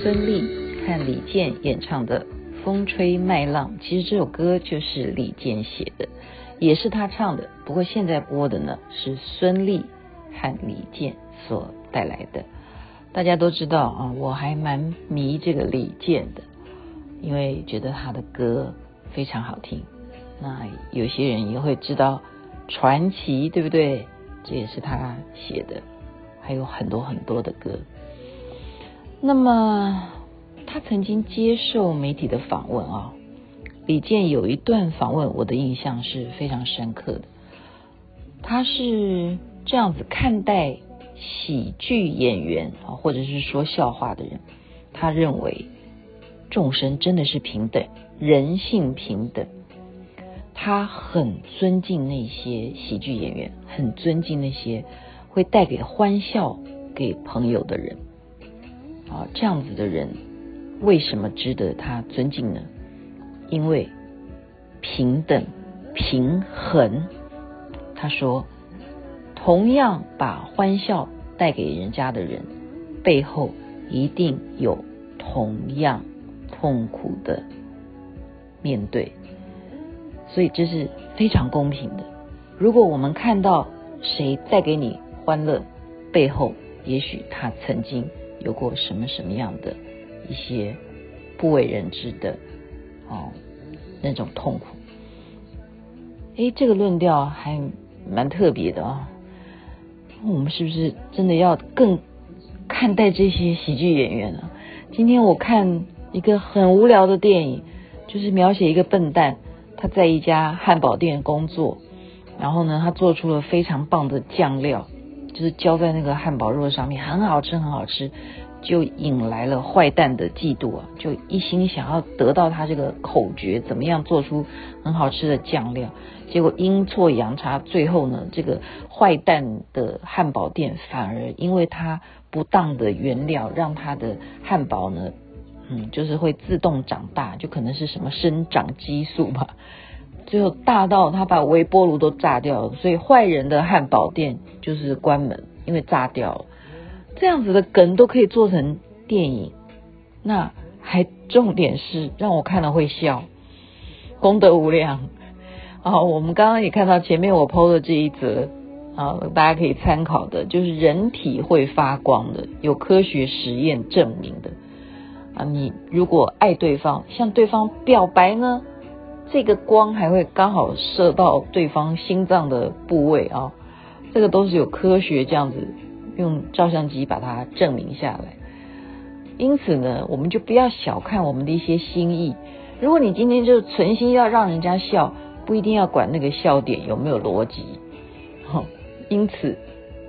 孙俪和李健演唱的《风吹麦浪》。其实这首歌就是李健写的，也是他唱的。不过现在播的呢是孙俪和李健所带来的。大家都知道啊，我还蛮迷这个李健的，因为觉得他的歌非常好听。那有些人也会知道《传奇》，对不对？这也是他写的，还有很多很多的歌。那么他曾经接受媒体的访问啊，李健有一段访问，我的印象是非常深刻的。他是这样子看待喜剧演员啊，或者是说笑话的人。他认为众生真的是平等，人性平等。他很尊敬那些喜剧演员，很尊敬那些会带给欢笑给朋友的人。啊，这样子的人为什么值得他尊敬呢？因为平等、平衡。他说，同样把欢笑带给人家的人，背后一定有同样痛苦的面对。所以这是非常公平的。如果我们看到谁带给你欢乐，背后也许他曾经有过什么什么样的一些不为人知的哦那种痛苦。诶，这个论调还蛮特别的啊。我们是不是真的要更看待这些喜剧演员呢？今天我看一个很无聊的电影，就是描写一个笨蛋。他在一家汉堡店工作，然后呢，他做出了非常棒的酱料，就是浇在那个汉堡肉上面，很好吃，很好吃，就引来了坏蛋的嫉妒啊！就一心想要得到他这个口诀，怎么样做出很好吃的酱料？结果阴错阳差，最后呢，这个坏蛋的汉堡店反而因为他不当的原料，让他的汉堡呢。嗯，就是会自动长大，就可能是什么生长激素吧。最后大到他把微波炉都炸掉了，所以坏人的汉堡店就是关门，因为炸掉了。这样子的梗都可以做成电影，那还重点是让我看了会笑，功德无量 啊！我们刚刚也看到前面我 PO 的这一则啊，大家可以参考的，就是人体会发光的，有科学实验证明的。啊，你如果爱对方，向对方表白呢，这个光还会刚好射到对方心脏的部位啊，这个都是有科学这样子用照相机把它证明下来。因此呢，我们就不要小看我们的一些心意。如果你今天就存心要让人家笑，不一定要管那个笑点有没有逻辑。好，因此。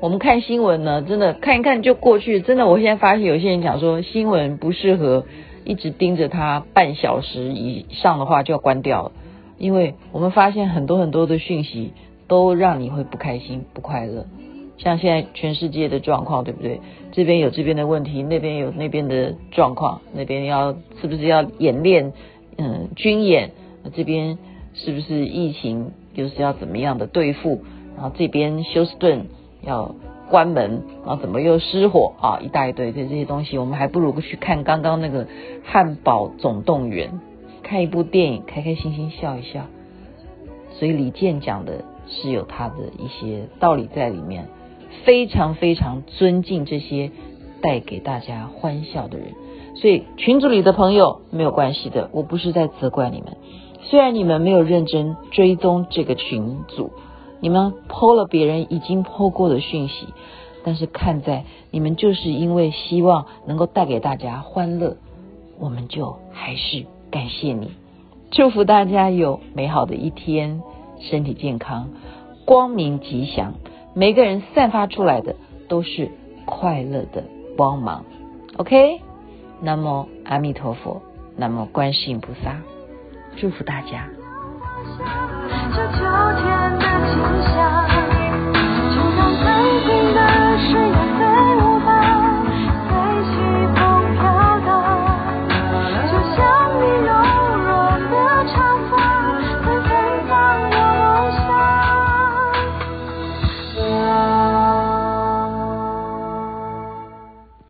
我们看新闻呢，真的看一看就过去。真的，我现在发现有些人讲说新闻不适合一直盯着它半小时以上的话就要关掉了，因为我们发现很多很多的讯息都让你会不开心、不快乐。像现在全世界的状况，对不对？这边有这边的问题，那边有那边的状况，那边要是不是要演练？嗯，军演，这边是不是疫情又是要怎么样的对付？然后这边休斯顿。要关门，然后怎么又失火啊？一大堆的这些东西，我们还不如去看刚刚那个《汉堡总动员》，看一部电影，开开心心笑一笑。所以李健讲的是有他的一些道理在里面，非常非常尊敬这些带给大家欢笑的人。所以群组里的朋友没有关系的，我不是在责怪你们，虽然你们没有认真追踪这个群组。你们 po 了别人已经 po 过的讯息，但是看在你们就是因为希望能够带给大家欢乐，我们就还是感谢你，祝福大家有美好的一天，身体健康，光明吉祥，每个人散发出来的都是快乐的光芒。OK，那么阿弥陀佛，那么观世音菩萨，祝福大家。这秋天的景象。